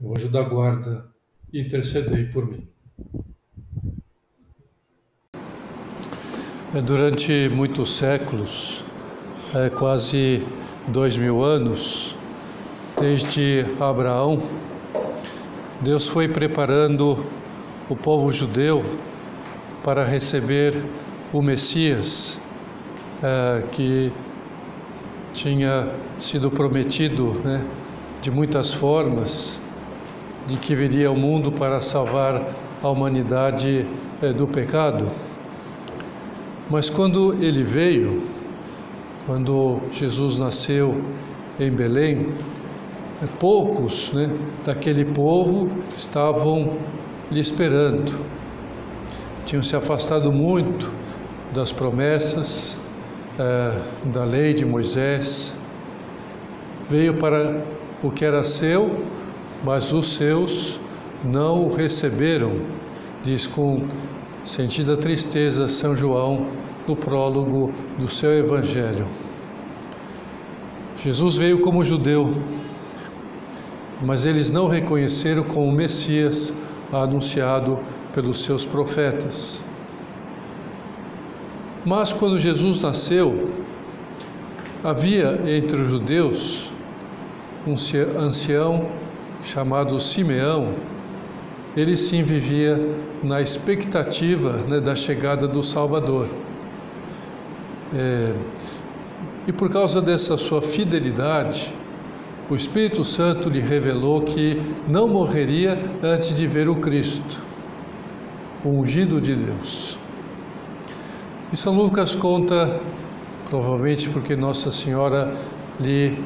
meu anjo da guarda, intercedei por mim. É, durante muitos séculos, é, quase dois mil anos, desde Abraão, Deus foi preparando o povo judeu para receber o Messias, é, que tinha sido prometido né, de muitas formas, de que viria ao mundo para salvar a humanidade é, do pecado. Mas quando ele veio, quando Jesus nasceu em Belém, é, poucos né, daquele povo estavam lhe esperando. Tinham se afastado muito das promessas, é, da lei de Moisés, veio para o que era seu, mas os seus não o receberam, diz com sentida tristeza São João no prólogo do seu Evangelho. Jesus veio como judeu, mas eles não reconheceram como Messias anunciado pelos seus profetas. Mas quando Jesus nasceu, havia entre os judeus um ancião chamado Simeão. Ele sim vivia na expectativa né, da chegada do Salvador. É, e por causa dessa sua fidelidade, o Espírito Santo lhe revelou que não morreria antes de ver o Cristo, o ungido de Deus. E São Lucas conta, provavelmente porque Nossa Senhora lhe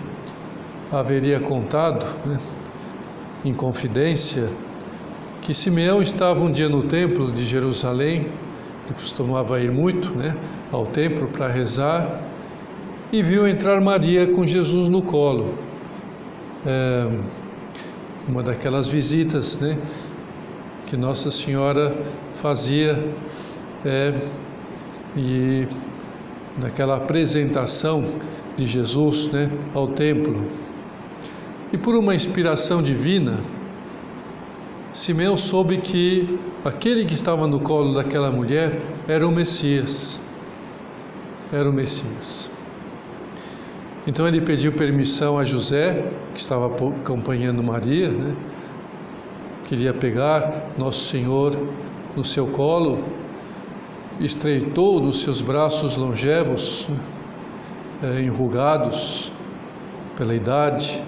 haveria contado, né, em confidência, que Simeão estava um dia no templo de Jerusalém, ele costumava ir muito né, ao templo para rezar, e viu entrar Maria com Jesus no colo. É, uma daquelas visitas né, que Nossa Senhora fazia é, e naquela apresentação de Jesus né, ao templo. E por uma inspiração divina, Simeão soube que aquele que estava no colo daquela mulher era o Messias. Era o Messias. Então ele pediu permissão a José, que estava acompanhando Maria, né? queria pegar Nosso Senhor no seu colo estreitou nos seus braços longevos, é, enrugados pela idade,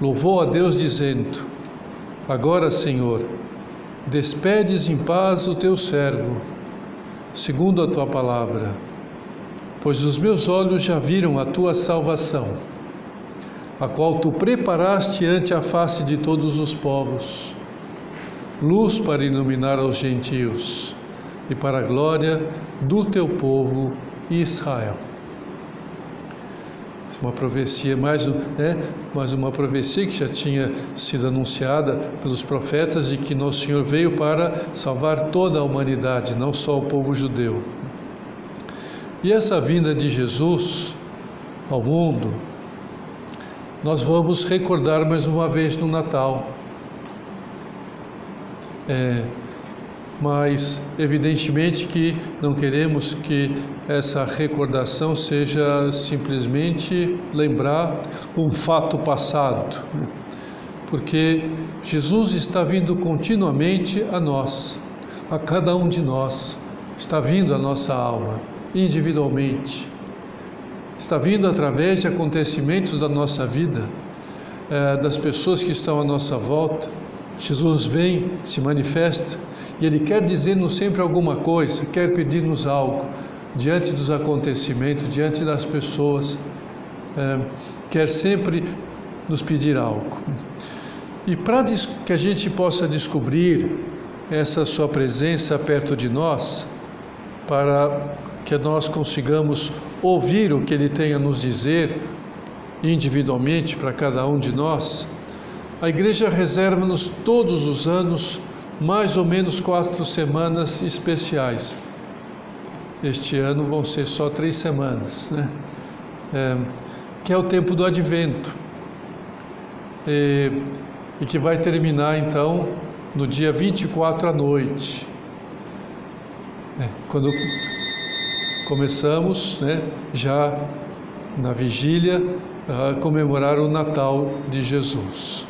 louvou a Deus dizendo: Agora, Senhor, despedes em paz o teu servo, segundo a tua palavra, pois os meus olhos já viram a tua salvação, a qual tu preparaste ante a face de todos os povos, luz para iluminar aos gentios e para a glória do teu povo Israel. Uma profecia, mais, né, mais uma profecia que já tinha sido anunciada pelos profetas de que Nosso Senhor veio para salvar toda a humanidade, não só o povo judeu. E essa vinda de Jesus ao mundo, nós vamos recordar mais uma vez no Natal. É, mas evidentemente que não queremos que essa recordação seja simplesmente lembrar um fato passado, né? porque Jesus está vindo continuamente a nós, a cada um de nós, está vindo a nossa alma, individualmente, está vindo através de acontecimentos da nossa vida, eh, das pessoas que estão à nossa volta. Jesus vem, se manifesta e Ele quer dizer-nos sempre alguma coisa, quer pedir-nos algo diante dos acontecimentos, diante das pessoas, é, quer sempre nos pedir algo. E para que a gente possa descobrir essa Sua presença perto de nós, para que nós consigamos ouvir o que Ele tem a nos dizer individualmente para cada um de nós, a Igreja reserva-nos todos os anos mais ou menos quatro semanas especiais. Este ano vão ser só três semanas, né? É, que é o tempo do Advento, e, e que vai terminar então no dia 24 à noite, é, quando começamos né, já na vigília a comemorar o Natal de Jesus.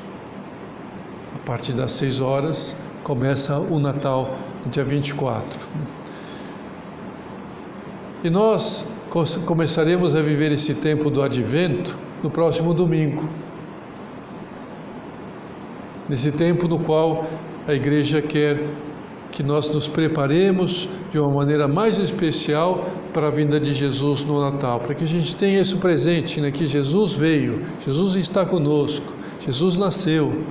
Partir das seis horas começa o Natal, dia 24. E nós começaremos a viver esse tempo do advento no próximo domingo. Nesse tempo no qual a igreja quer que nós nos preparemos de uma maneira mais especial para a vinda de Jesus no Natal, para que a gente tenha isso presente, né? que Jesus veio, Jesus está conosco, Jesus nasceu,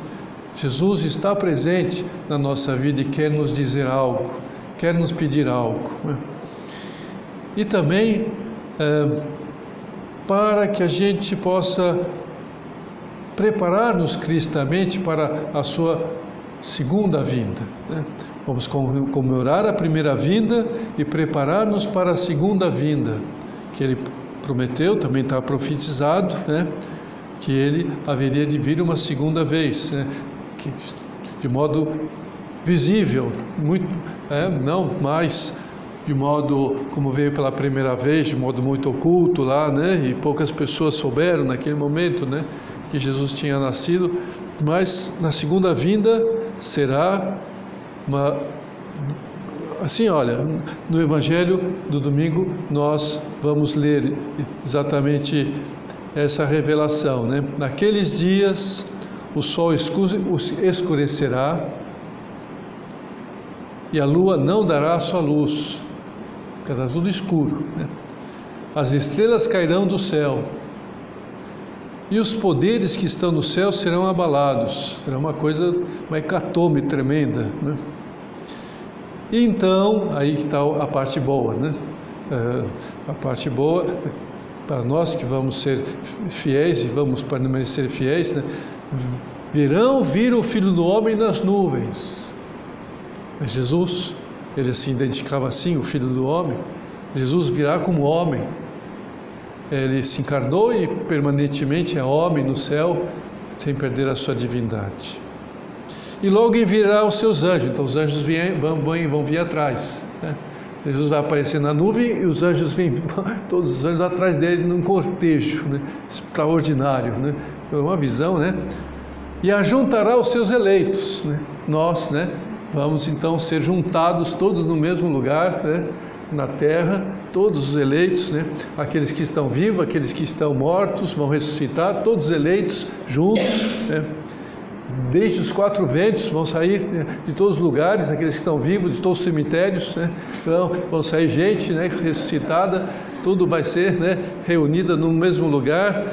Jesus está presente na nossa vida e quer nos dizer algo, quer nos pedir algo. Né? E também é, para que a gente possa preparar-nos cristamente para a sua segunda vinda. Né? Vamos comemorar a primeira vinda e preparar-nos para a segunda vinda, que ele prometeu, também está profetizado, né? que ele haveria de vir uma segunda vez, né? Que, de modo visível, muito, é, não mais de modo como veio pela primeira vez, de modo muito oculto lá, né? E poucas pessoas souberam naquele momento, né? Que Jesus tinha nascido, mas na segunda vinda será uma assim, olha, no Evangelho do domingo nós vamos ler exatamente essa revelação, né? Naqueles dias o sol escurecerá e a lua não dará a sua luz, ficará tudo escuro. Né? As estrelas cairão do céu e os poderes que estão no céu serão abalados. Será uma coisa, uma hecatombe tremenda. Né? E então, aí que está a parte boa, né? É, a parte boa, para nós que vamos ser fiéis e vamos permanecer fiéis, né? Virão vir o Filho do Homem nas nuvens. Mas Jesus, ele se identificava assim, o Filho do Homem. Jesus virá como homem. Ele se encarnou e permanentemente é homem no céu, sem perder a sua divindade. E logo enviará os seus anjos, então os anjos vão, vão vir atrás. Né? Jesus vai aparecer na nuvem e os anjos vêm, todos os anjos atrás dele num cortejo né? extraordinário. Né? Uma visão, né? E ajuntará os seus eleitos, né? Nós, né? Vamos então ser juntados todos no mesmo lugar, né? Na terra, todos os eleitos, né? Aqueles que estão vivos, aqueles que estão mortos vão ressuscitar, todos eleitos juntos, né? Desde os quatro ventos, vão sair né, de todos os lugares, aqueles que estão vivos, de todos os cemitérios, né, vão, vão sair gente né, ressuscitada, tudo vai ser né, reunida no mesmo lugar,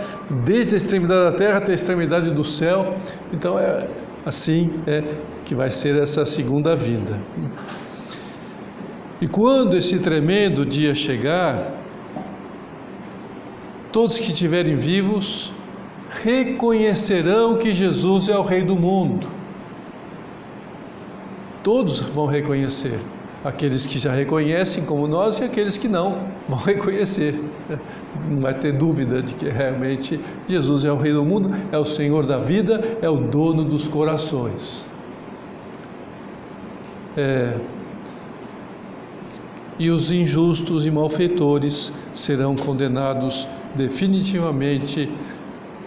desde a extremidade da terra até a extremidade do céu. Então é assim é, que vai ser essa segunda vinda. E quando esse tremendo dia chegar, todos que estiverem vivos reconhecerão que Jesus é o Rei do mundo. Todos vão reconhecer. Aqueles que já reconhecem, como nós, e aqueles que não vão reconhecer. Não vai ter dúvida de que realmente Jesus é o Rei do mundo, é o Senhor da vida, é o dono dos corações. É, e os injustos e malfeitores serão condenados definitivamente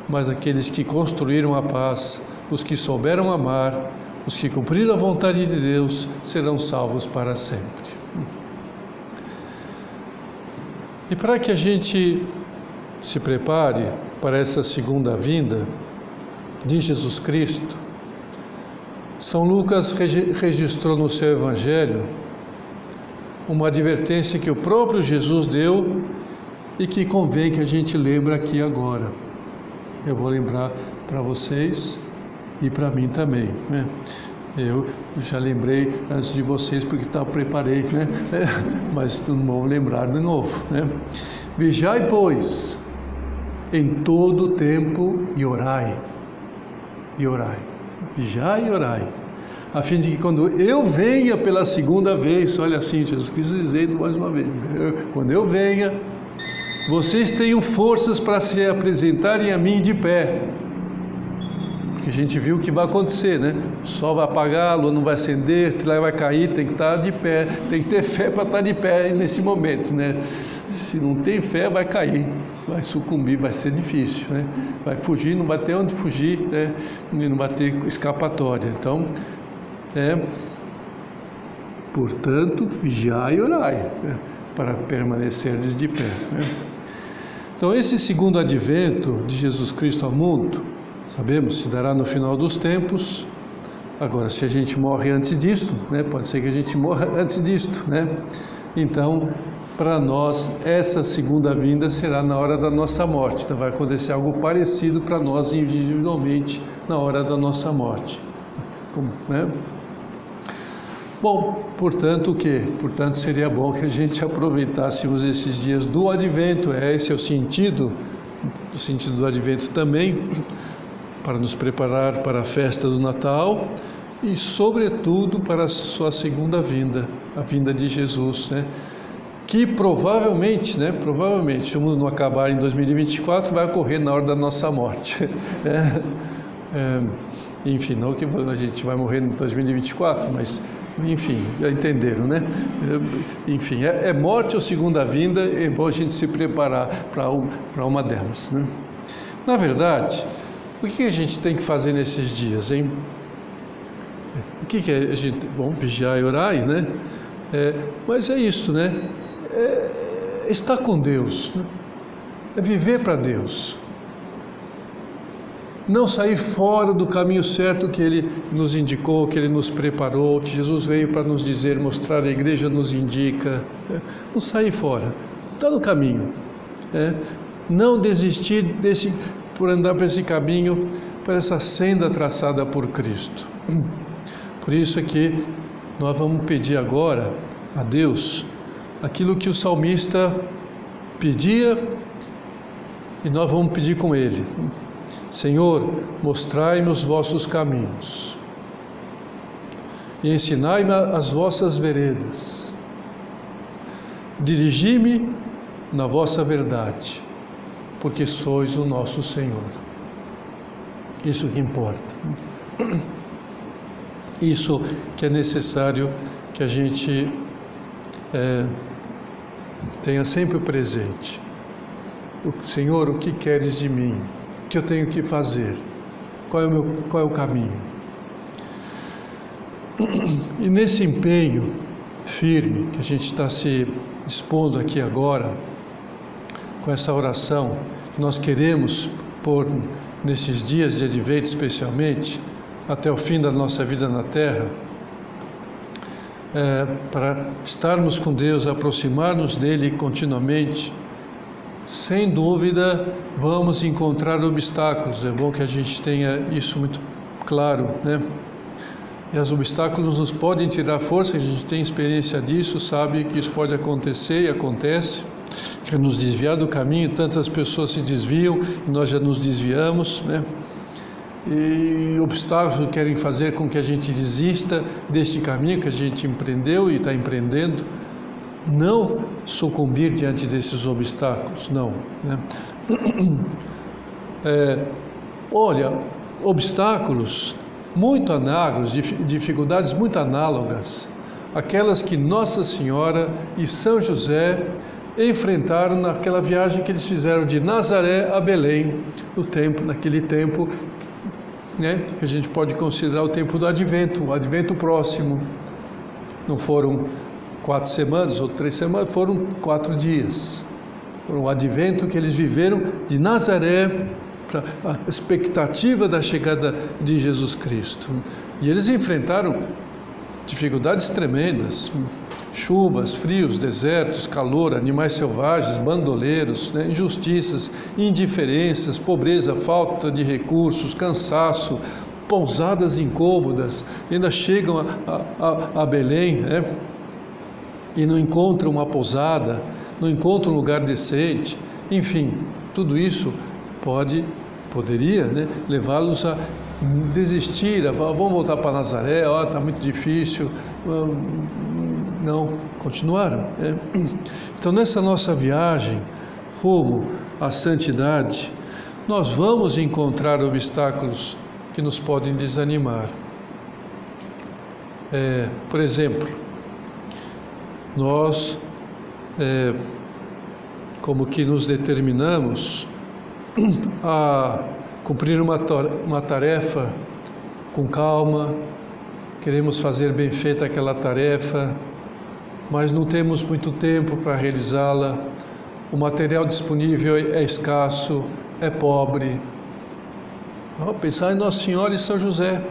mas aqueles que construíram a paz, os que souberam amar, os que cumpriram a vontade de Deus, serão salvos para sempre. E para que a gente se prepare para essa segunda vinda de Jesus Cristo, São Lucas registrou no seu Evangelho uma advertência que o próprio Jesus deu e que convém que a gente lembre aqui agora eu vou lembrar para vocês e para mim também. Né? Eu já lembrei antes de vocês porque tá, preparei, né? Mas não vou lembrar de novo, né? Vigiai, pois, em todo tempo e orai. E orai. Vigiai e orai. A fim de que quando eu venha pela segunda vez, olha assim, Jesus Cristo dizendo mais uma vez, quando eu venha, vocês tenham forças para se apresentarem a mim de pé porque a gente viu o que vai acontecer, né? O sol vai apagar, a lua não vai acender, o vai cair, tem que estar de pé, tem que ter fé para estar de pé nesse momento, né? Se não tem fé, vai cair, vai sucumbir, vai ser difícil, né? Vai fugir, não vai ter onde fugir, né? Não vai ter escapatória. Então, é, portanto, vigiai e orai, né? para permanecerdes de pé. Né? Então, esse segundo advento de Jesus Cristo ao mundo Sabemos, se dará no final dos tempos. Agora, se a gente morre antes disto, né, pode ser que a gente morra antes disto, né? Então, para nós, essa segunda vinda será na hora da nossa morte. Então, vai acontecer algo parecido para nós individualmente na hora da nossa morte. Como, né? Bom, portanto, o que? Portanto, seria bom que a gente aproveitássemos esses dias do advento, é esse é o sentido, o sentido do advento também, para nos preparar para a festa do Natal e, sobretudo, para a sua segunda vinda, a vinda de Jesus, né? que provavelmente, né, provavelmente, se o mundo não acabar em 2024, vai ocorrer na hora da nossa morte. É, é, enfim, não que a gente vai morrer em 2024, mas, enfim, já entenderam, né? É, enfim, é, é morte ou segunda vinda, é bom a gente se preparar para um, uma delas, né? Na verdade, o que a gente tem que fazer nesses dias, hein? O que, que a gente. Bom, vigiar e orar, né? É, mas é isso, né? É, estar com Deus, né? é viver para Deus. Não sair fora do caminho certo que Ele nos indicou, que Ele nos preparou, que Jesus veio para nos dizer, mostrar, a igreja nos indica. Né? Não sair fora, está no caminho. É? Não desistir desse, por andar por esse caminho, por essa senda traçada por Cristo. Por isso é que nós vamos pedir agora a Deus aquilo que o salmista pedia e nós vamos pedir com ele. Senhor, mostrai-me os vossos caminhos e ensinai-me as vossas veredas. Dirigi-me na vossa verdade porque sois o nosso Senhor. Isso que importa. Isso que é necessário que a gente é, tenha sempre presente. O, Senhor, o que queres de mim? Que eu tenho que fazer? Qual é o, meu, qual é o caminho? E nesse empenho firme que a gente está se expondo aqui agora, com essa oração que nós queremos por nesses dias de advento especialmente, até o fim da nossa vida na Terra, é, para estarmos com Deus, aproximar-nos dele continuamente, sem dúvida vamos encontrar obstáculos. É bom que a gente tenha isso muito claro, né? E os obstáculos nos podem tirar força, a gente tem experiência disso, sabe que isso pode acontecer e acontece que nos desviar do caminho, tantas pessoas se desviam e nós já nos desviamos, né? E obstáculos querem fazer com que a gente desista deste caminho que a gente empreendeu e está empreendendo. Não sucumbir diante desses obstáculos, não. Né? É, olha, obstáculos muito análogos, dificuldades muito análogas, aquelas que Nossa Senhora e São José enfrentaram naquela viagem que eles fizeram de Nazaré a Belém, no tempo, naquele tempo, né, que a gente pode considerar o tempo do Advento, o Advento próximo. Não foram quatro semanas ou três semanas, foram quatro dias. Foram o Advento que eles viveram de Nazaré para a expectativa da chegada de Jesus Cristo. E eles enfrentaram dificuldades tremendas, chuvas, frios, desertos, calor, animais selvagens, bandoleiros, né, injustiças, indiferenças, pobreza, falta de recursos, cansaço, pousadas incômodas, ainda chegam a, a, a Belém né, e não encontram uma pousada, não encontram um lugar decente, enfim, tudo isso pode, poderia né, levá-los a desistir, a, vamos voltar para Nazaré, ó, está muito difícil, não, continuaram. Né? Então, nessa nossa viagem rumo à santidade, nós vamos encontrar obstáculos que nos podem desanimar. É, por exemplo, nós, é, como que nos determinamos a cumprir uma, uma tarefa com calma, queremos fazer bem feita aquela tarefa, mas não temos muito tempo para realizá-la, o material disponível é escasso, é pobre. Vamos pensar em Nossa Senhora e São José.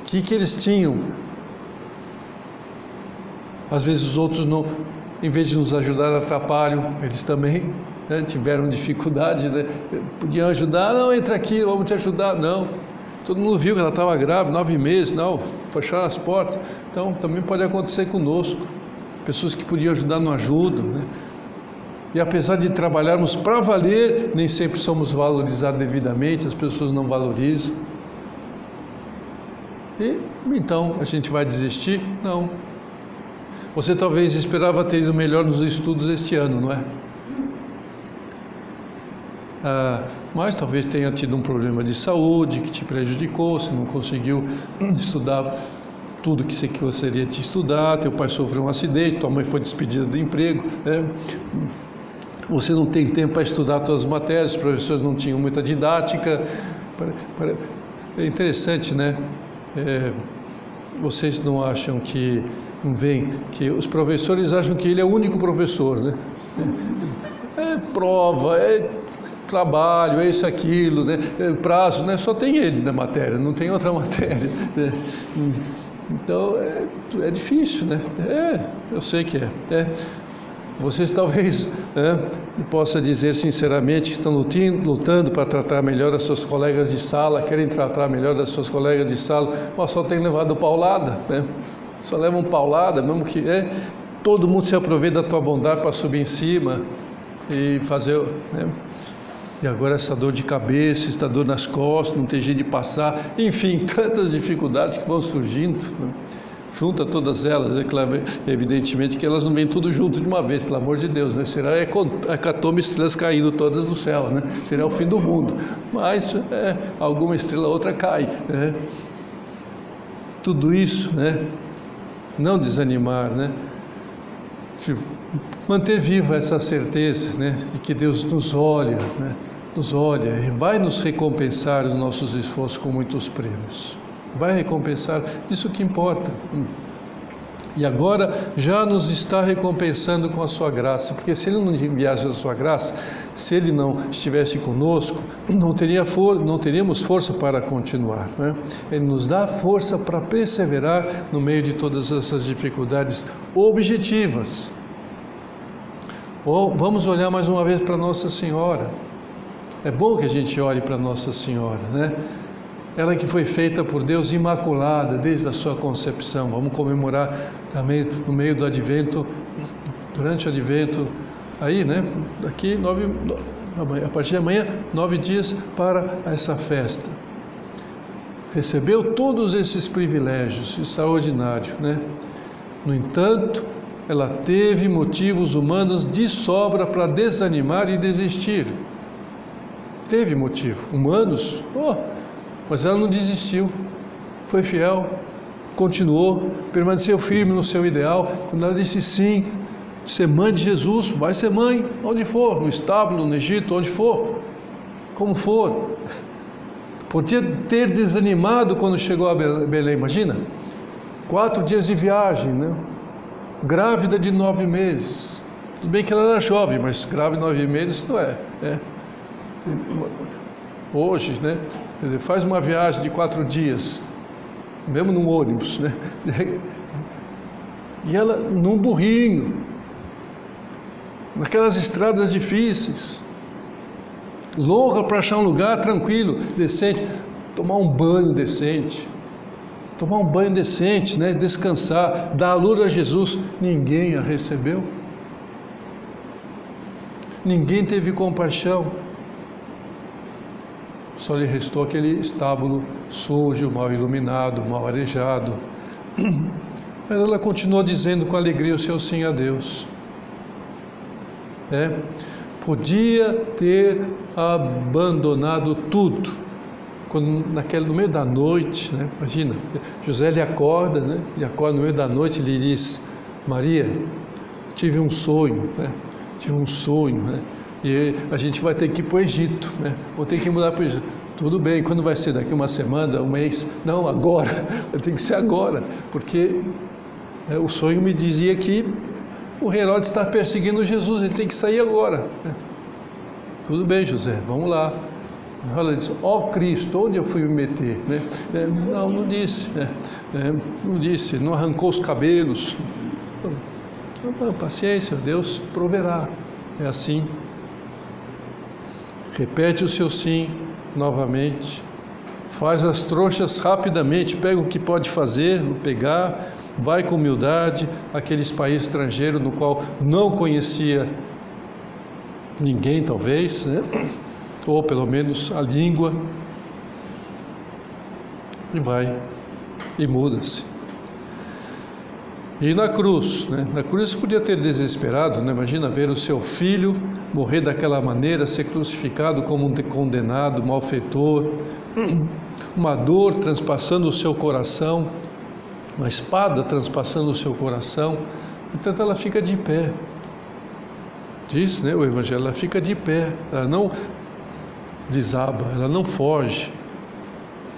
O que, que eles tinham? Às vezes os outros não, em vez de nos ajudar, atrapalham, eles também né, tiveram dificuldade, né? podiam ajudar, não, entra aqui, vamos te ajudar, não. Todo mundo viu que ela estava grávida, nove meses, não, fecharam as portas. Então também pode acontecer conosco. Pessoas que podiam ajudar não ajudam. Né? E apesar de trabalharmos para valer, nem sempre somos valorizados devidamente, as pessoas não valorizam. E então a gente vai desistir? Não. Você talvez esperava ter ido melhor nos estudos este ano, não é? Ah, mas talvez tenha tido um problema de saúde que te prejudicou, você não conseguiu estudar tudo que você gostaria de estudar, teu pai sofreu um acidente, tua mãe foi despedida do emprego, né? você não tem tempo para estudar todas as matérias, os professores não tinham muita didática. É interessante, né? É, vocês não acham que, não veem, que os professores acham que ele é o único professor, né? É prova, é trabalho, é isso, aquilo, né? É prazo, né? Só tem ele na matéria, não tem outra matéria. Né? Então é, é difícil, né? É, eu sei que é. é. Vocês talvez é, possa dizer sinceramente que estão lutando para tratar melhor as suas colegas de sala, querem tratar melhor as suas colegas de sala, mas só tem levado paulada, né? Só levam paulada, mesmo que é, todo mundo se aproveita da tua bondade para subir em cima e fazer, né? E agora essa dor de cabeça, essa dor nas costas, não tem jeito de passar, enfim, tantas dificuldades que vão surgindo. Né? Junta todas elas, é claro, evidentemente que elas não vêm tudo junto de uma vez, pelo amor de Deus, né? será hecatombe estrelas caindo todas do céu, né? será o fim do mundo. Mas é, alguma estrela outra cai. Né? Tudo isso, né? Não desanimar, né? Tipo, manter viva essa certeza né? de que Deus nos olha, né? nos olha e vai nos recompensar os nossos esforços com muitos prêmios. Vai recompensar, isso que importa. E agora já nos está recompensando com a sua graça, porque se ele não enviasse a sua graça, se ele não estivesse conosco, não, teria for, não teríamos força para continuar. Né? Ele nos dá força para perseverar no meio de todas essas dificuldades objetivas. Ou vamos olhar mais uma vez para Nossa Senhora. É bom que a gente olhe para Nossa Senhora, né? Ela que foi feita por Deus imaculada desde a sua concepção. Vamos comemorar também no meio do advento, durante o advento, aí, né? Daqui nove, a partir de amanhã, nove dias para essa festa. Recebeu todos esses privilégios extraordinários, né? No entanto, ela teve motivos humanos de sobra para desanimar e desistir teve motivo. Humanos, oh, mas ela não desistiu, foi fiel, continuou, permaneceu firme no seu ideal. Quando ela disse sim, ser mãe de Jesus, vai ser mãe, onde for, no estábulo, no Egito, onde for, como for. Podia ter desanimado quando chegou a Belém, imagina? Quatro dias de viagem, né? grávida de nove meses. Tudo bem que ela era jovem, mas grávida de nove meses não é. é hoje, né? Quer dizer, faz uma viagem de quatro dias, mesmo num ônibus, né? E ela num burrinho, naquelas estradas difíceis, louca para achar um lugar tranquilo, decente, tomar um banho decente, tomar um banho decente, né? descansar, dar a luz a Jesus. Ninguém a recebeu. Ninguém teve compaixão. Só lhe restou aquele estábulo sujo, mal iluminado, mal arejado. Mas ela continuou dizendo com alegria o seu sim a Deus. É, podia ter abandonado tudo. Quando, naquele, no meio da noite, né, imagina, José ele acorda, né, ele acorda no meio da noite e lhe diz, Maria, tive um sonho, né, tive um sonho, né, e a gente vai ter que ir para o Egito, né, vou ter que mudar para o Egito. Tudo bem, quando vai ser? Daqui uma semana, um mês? Não, agora, tem que ser agora, porque é, o sonho me dizia que o Herodes está perseguindo Jesus, ele tem que sair agora. Né. Tudo bem, José, vamos lá. Ela disse, ó oh, Cristo, onde eu fui me meter? Né? É, não, não disse, né? é, não disse, não arrancou os cabelos. Então, paciência, Deus proverá. É assim. Repete o seu sim novamente. Faz as trouxas rapidamente, pega o que pode fazer, pegar, vai com humildade aqueles países estrangeiros no qual não conhecia ninguém talvez, né? ou pelo menos a língua, e vai e muda-se. E na cruz, né? na cruz podia ter desesperado, né? imagina ver o seu filho morrer daquela maneira, ser crucificado como um condenado, malfeitor, uma dor transpassando o seu coração, uma espada transpassando o seu coração, entanto ela fica de pé, diz né, o Evangelho, ela fica de pé, ela não desaba, ela não foge.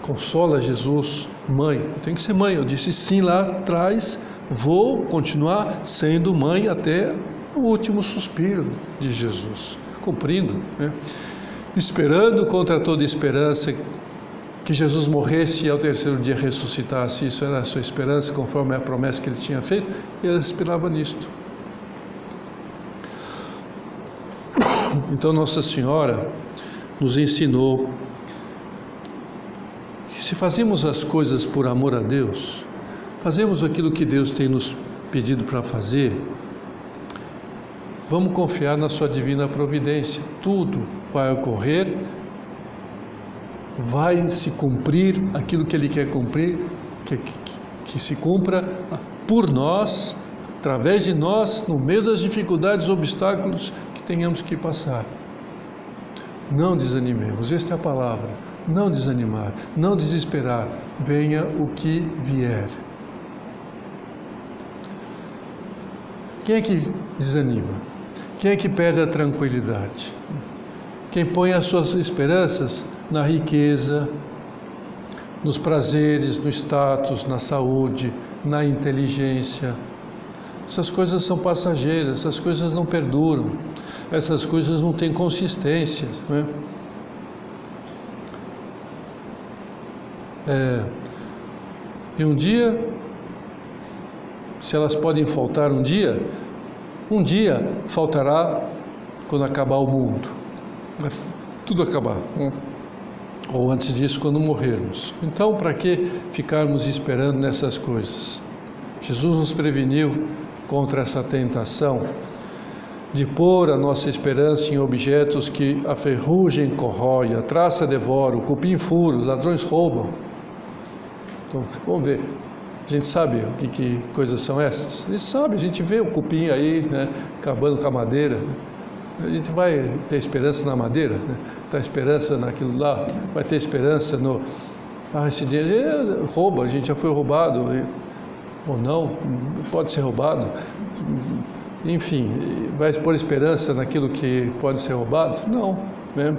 Consola Jesus, mãe, tem que ser mãe. Eu disse sim lá atrás, vou continuar sendo mãe até o último suspiro de Jesus, cumprindo, né? esperando contra toda esperança que Jesus morresse e ao terceiro dia ressuscitasse. Isso era a sua esperança, conforme a promessa que ele tinha feito, e ela esperava nisto. Então, Nossa Senhora nos ensinou que se fazemos as coisas por amor a Deus, fazemos aquilo que Deus tem nos pedido para fazer, vamos confiar na Sua divina providência. Tudo vai ocorrer, vai se cumprir aquilo que Ele quer cumprir, que, que, que se cumpra por nós, através de nós, no meio das dificuldades, obstáculos que tenhamos que passar. Não desanimemos, esta é a palavra. Não desanimar, não desesperar, venha o que vier. Quem é que desanima? Quem é que perde a tranquilidade? Quem põe as suas esperanças na riqueza, nos prazeres, no status, na saúde, na inteligência, essas coisas são passageiras, essas coisas não perduram, essas coisas não têm consistência. Né? É, e um dia, se elas podem faltar um dia, um dia faltará quando acabar o mundo, tudo acabar. Né? Ou antes disso, quando morrermos. Então, para que ficarmos esperando nessas coisas? Jesus nos preveniu contra essa tentação de pôr a nossa esperança em objetos que a ferrugem corrói, a traça devora, o cupim fura, os ladrões roubam. Então, vamos ver. A gente sabe o que, que coisas são essas? A gente sabe, a gente vê o cupim aí, né, acabando com a madeira. A gente vai ter esperança na madeira, né? Tá esperança naquilo lá, vai ter esperança no. Ah, esse dia rouba, a gente já foi roubado ou não, pode ser roubado. Enfim, vai pôr esperança naquilo que pode ser roubado? Não, né?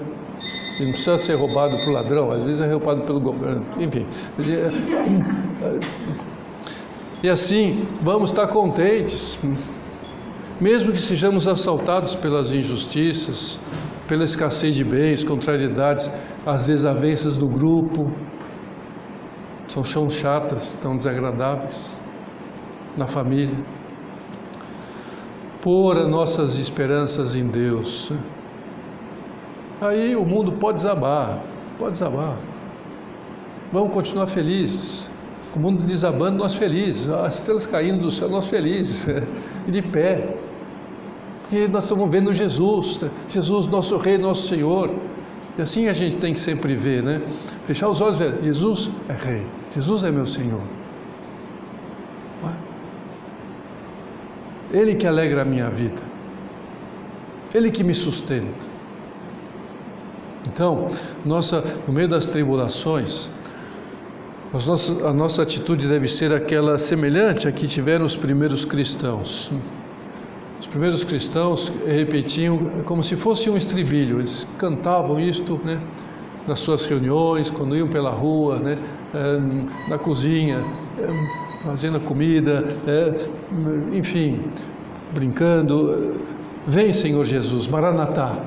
E não precisa ser roubado por ladrão, às vezes é roubado pelo governo, enfim. E assim, vamos estar contentes, mesmo que sejamos assaltados pelas injustiças, pela escassez de bens, contrariedades, as desavenças do grupo, são chão chatas, tão desagradáveis. na família. Pôr as nossas esperanças em Deus. Aí o mundo pode desabar, pode desabar. Vamos continuar felizes. O mundo desabando, nós felizes. As estrelas caindo do céu, nós felizes. E de pé. Porque nós estamos vendo Jesus, Jesus, nosso Rei, nosso Senhor. E assim a gente tem que sempre ver, né? Fechar os olhos e ver, Jesus é Rei, Jesus é meu Senhor. Ele que alegra a minha vida, Ele que me sustenta. Então, nossa, no meio das tribulações, nossas, a nossa atitude deve ser aquela semelhante a que tiveram os primeiros cristãos. Os primeiros cristãos repetiam como se fosse um estribilho, eles cantavam isto né, nas suas reuniões, quando iam pela rua, né, eh, na cozinha, eh, fazendo a comida, eh, enfim, brincando. Vem, Senhor Jesus, Maranatá.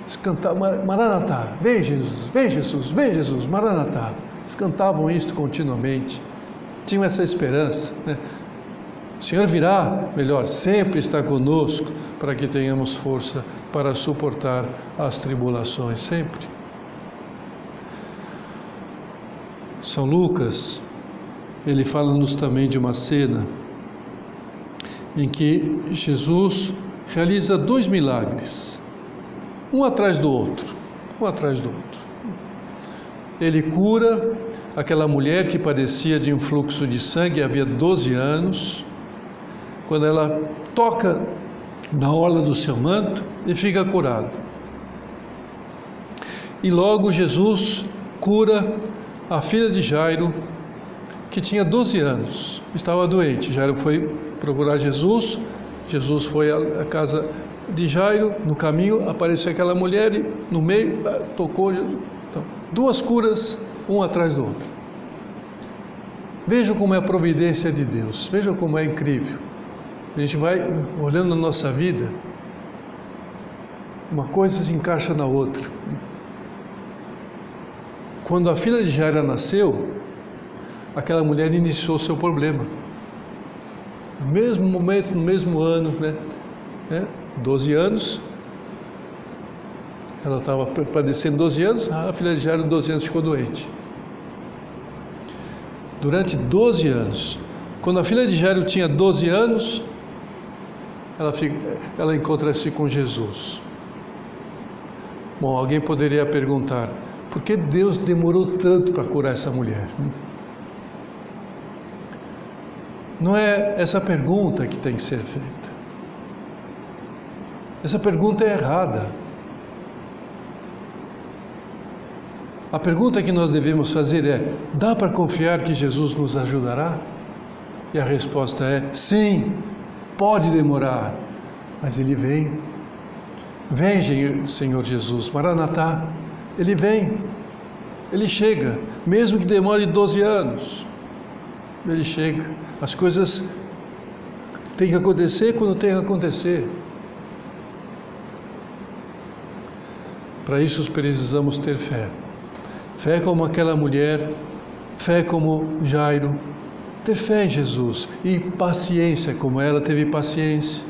Eles cantavam, Maranatá, vem Jesus, vem Jesus, vem Jesus, Maranatá. Eles cantavam isto continuamente, tinham essa esperança. Né? O Senhor virá, melhor, sempre está conosco para que tenhamos força para suportar as tribulações, sempre. São Lucas, ele fala-nos também de uma cena em que Jesus realiza dois milagres, um atrás do outro, um atrás do outro. Ele cura aquela mulher que padecia de um fluxo de sangue havia 12 anos quando ela toca na orla do seu manto e fica curado. E logo Jesus cura a filha de Jairo, que tinha 12 anos, estava doente. Jairo foi procurar Jesus, Jesus foi à casa de Jairo, no caminho apareceu aquela mulher e no meio ah, tocou. Duas curas, um atrás do outro. Veja como é a providência de Deus, veja como é incrível. A gente vai olhando a nossa vida, uma coisa se encaixa na outra. Quando a filha de Jaira nasceu, aquela mulher iniciou seu problema. No mesmo momento, no mesmo ano, né? né? 12 anos, ela estava padecendo 12 anos, a filha de Jairo, 12 anos, ficou doente. Durante 12 anos. Quando a filha de Jairo tinha 12 anos, ela, ela encontra-se com Jesus. Bom, alguém poderia perguntar: por que Deus demorou tanto para curar essa mulher? Não é essa pergunta que tem que ser feita. Essa pergunta é errada. A pergunta que nós devemos fazer é: dá para confiar que Jesus nos ajudará? E a resposta é: sim, Pode demorar, mas ele vem. Vem, Senhor Jesus, Maranatá, ele vem, ele chega, mesmo que demore 12 anos, ele chega. As coisas têm que acontecer quando tem que acontecer. Para isso precisamos ter fé. Fé como aquela mulher, fé como Jairo, ter fé em Jesus e paciência, como ela teve paciência.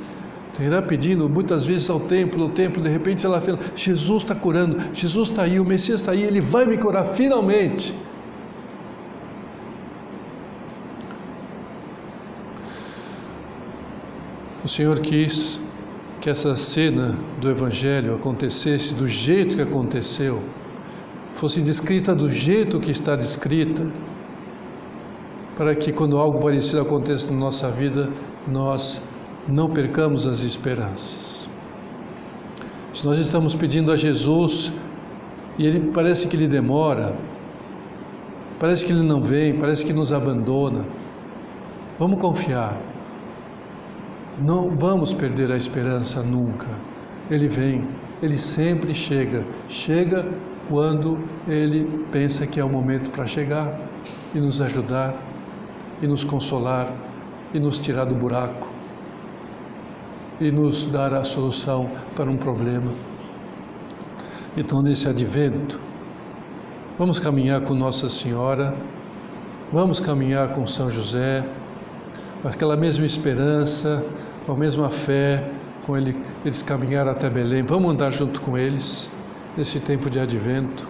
Terá pedindo muitas vezes ao templo, ao templo, de repente ela fala: Jesus está curando, Jesus está aí, o Messias está aí, ele vai me curar finalmente. O Senhor quis que essa cena do Evangelho acontecesse do jeito que aconteceu, fosse descrita do jeito que está descrita para que quando algo parecido aconteça na nossa vida, nós não percamos as esperanças. Se nós estamos pedindo a Jesus e ele parece que ele demora, parece que ele não vem, parece que nos abandona, vamos confiar. Não vamos perder a esperança nunca. Ele vem, ele sempre chega. Chega quando ele pensa que é o momento para chegar e nos ajudar e nos consolar e nos tirar do buraco e nos dar a solução para um problema. Então, nesse advento, vamos caminhar com Nossa Senhora, vamos caminhar com São José, aquela mesma esperança, com a mesma fé, com ele, eles caminharam até Belém. Vamos andar junto com eles nesse tempo de advento.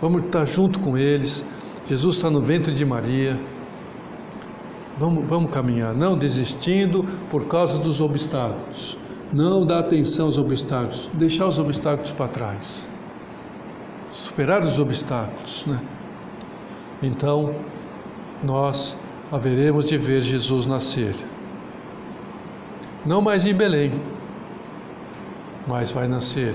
Vamos estar junto com eles. Jesus está no ventre de Maria. Vamos, vamos caminhar, não desistindo por causa dos obstáculos. Não dar atenção aos obstáculos, deixar os obstáculos para trás. Superar os obstáculos, né? Então, nós haveremos de ver Jesus nascer. Não mais em Belém, mas vai nascer